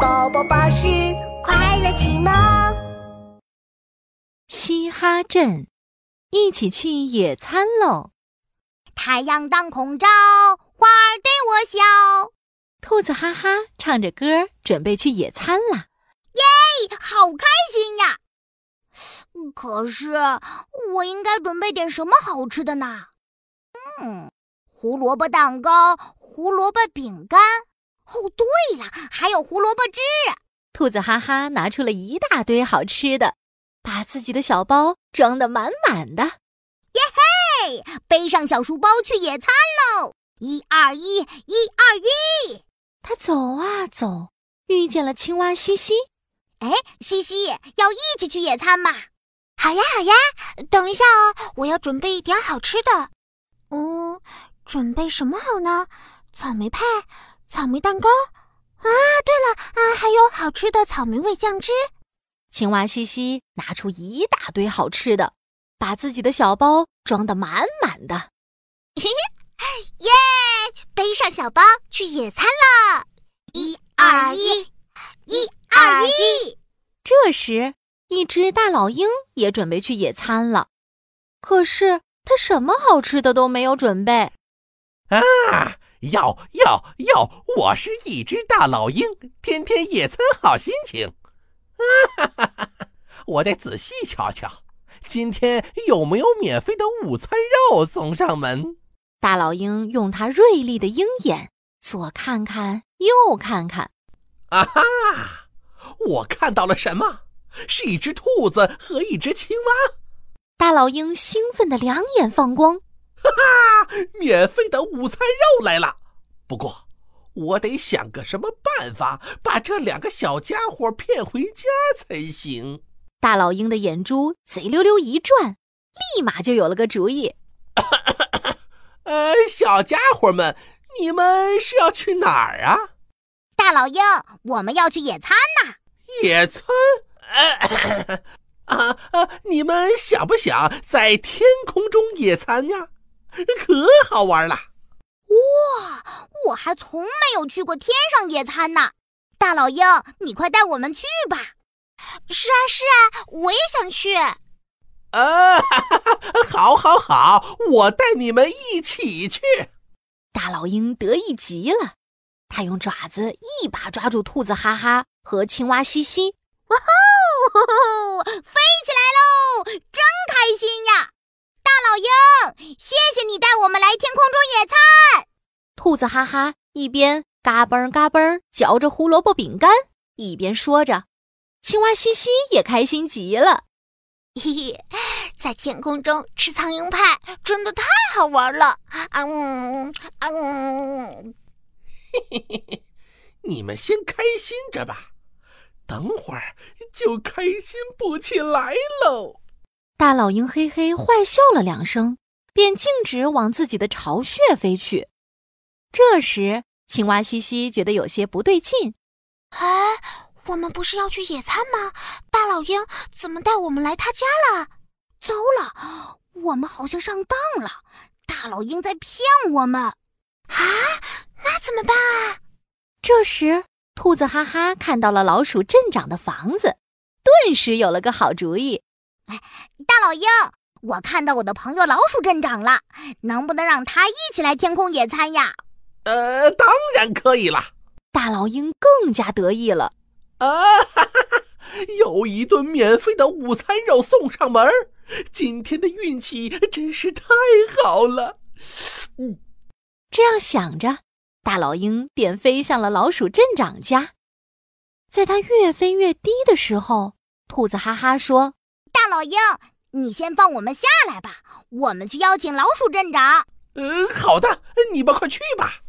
宝宝巴士快乐启蒙。嘻哈镇，一起去野餐喽！太阳当空照，花儿对我笑。兔子哈哈唱着歌，准备去野餐啦！耶，好开心呀！可是我应该准备点什么好吃的呢？嗯，胡萝卜蛋糕、胡萝卜饼干。哦，对了，还有胡萝卜汁。兔子哈哈拿出了一大堆好吃的，把自己的小包装得满满的。耶嘿，背上小书包去野餐喽！一二一，一二一。他走啊走，遇见了青蛙西西。哎，西西，要一起去野餐吗？好呀，好呀。等一下哦，我要准备一点好吃的。嗯，准备什么好呢？草莓派。草莓蛋糕啊！对了啊，还有好吃的草莓味酱汁。青蛙西西拿出一大堆好吃的，把自己的小包装得满满的。嘿嘿，耶！背上小包去野餐了！一二一，一二一。这时，一只大老鹰也准备去野餐了，可是它什么好吃的都没有准备。啊！要要要！我是一只大老鹰，天天野餐好心情。哈哈哈！我得仔细瞧瞧，今天有没有免费的午餐肉送上门。大老鹰用它锐利的鹰眼左看看右看看。啊哈！我看到了什么？是一只兔子和一只青蛙。大老鹰兴奋的两眼放光。哈哈，免费的午餐肉来了！不过，我得想个什么办法把这两个小家伙骗回家才行。大老鹰的眼珠贼溜溜一转，立马就有了个主意。呃，小家伙们，你们是要去哪儿啊？大老鹰，我们要去野餐呢。野餐？啊啊！你们想不想在天空中野餐呀？可好玩了！哇，我还从没有去过天上野餐呢。大老鹰，你快带我们去吧！是啊，是啊，我也想去。啊，好，好，好，我带你们一起去。大老鹰得意极了，他用爪子一把抓住兔子哈哈和青蛙西西，哇吼，飞起来喽！真开心呀！老鹰，谢谢你带我们来天空中野餐。兔子哈哈一边嘎嘣嘎嘣嚼着胡萝卜饼干，一边说着。青蛙西西也开心极了。嘿嘿，在天空中吃苍蝇派真的太好玩了。嗯嗯，嘿嘿嘿嘿，你们先开心着吧，等会儿就开心不起来喽。大老鹰嘿嘿坏笑了两声，便径直往自己的巢穴飞去。这时，青蛙西西觉得有些不对劲。哎，我们不是要去野餐吗？大老鹰怎么带我们来他家了？糟了，我们好像上当了！大老鹰在骗我们！啊，那怎么办啊？这时，兔子哈哈看到了老鼠镇长的房子，顿时有了个好主意。哎，大老鹰，我看到我的朋友老鼠镇长了，能不能让他一起来天空野餐呀？呃，当然可以了。大老鹰更加得意了。啊，哈哈哈！有一顿免费的午餐肉送上门，今天的运气真是太好了。嗯，这样想着，大老鹰便飞向了老鼠镇长家。在它越飞越低的时候，兔子哈哈说。大老鹰，你先放我们下来吧，我们去邀请老鼠镇长。呃，好的，你们快去吧。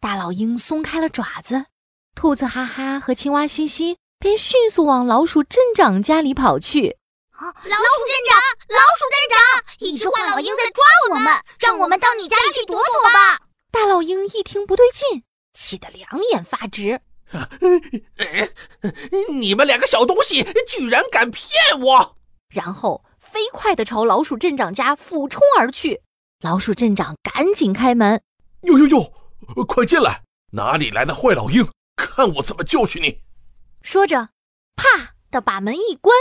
大老鹰松开了爪子，兔子哈哈和青蛙西西便迅速往老鼠镇长家里跑去。啊，老鼠镇长，老鼠镇长，一只坏老鹰在抓我们，让我们到你家里去躲躲吧。大老鹰一听不对劲，气得两眼发直。你们两个小东西，居然敢骗我！然后飞快地朝老鼠镇长家俯冲而去，老鼠镇长赶紧开门：“哟哟哟，快进来！哪里来的坏老鹰？看我怎么教训你！”说着，啪的把门一关，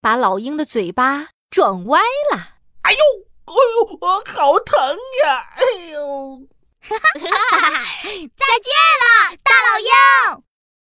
把老鹰的嘴巴撞歪了。“哎呦，哎呦，我好疼呀！”“哎呦，哈哈哈哈哈，再见了，大老鹰！”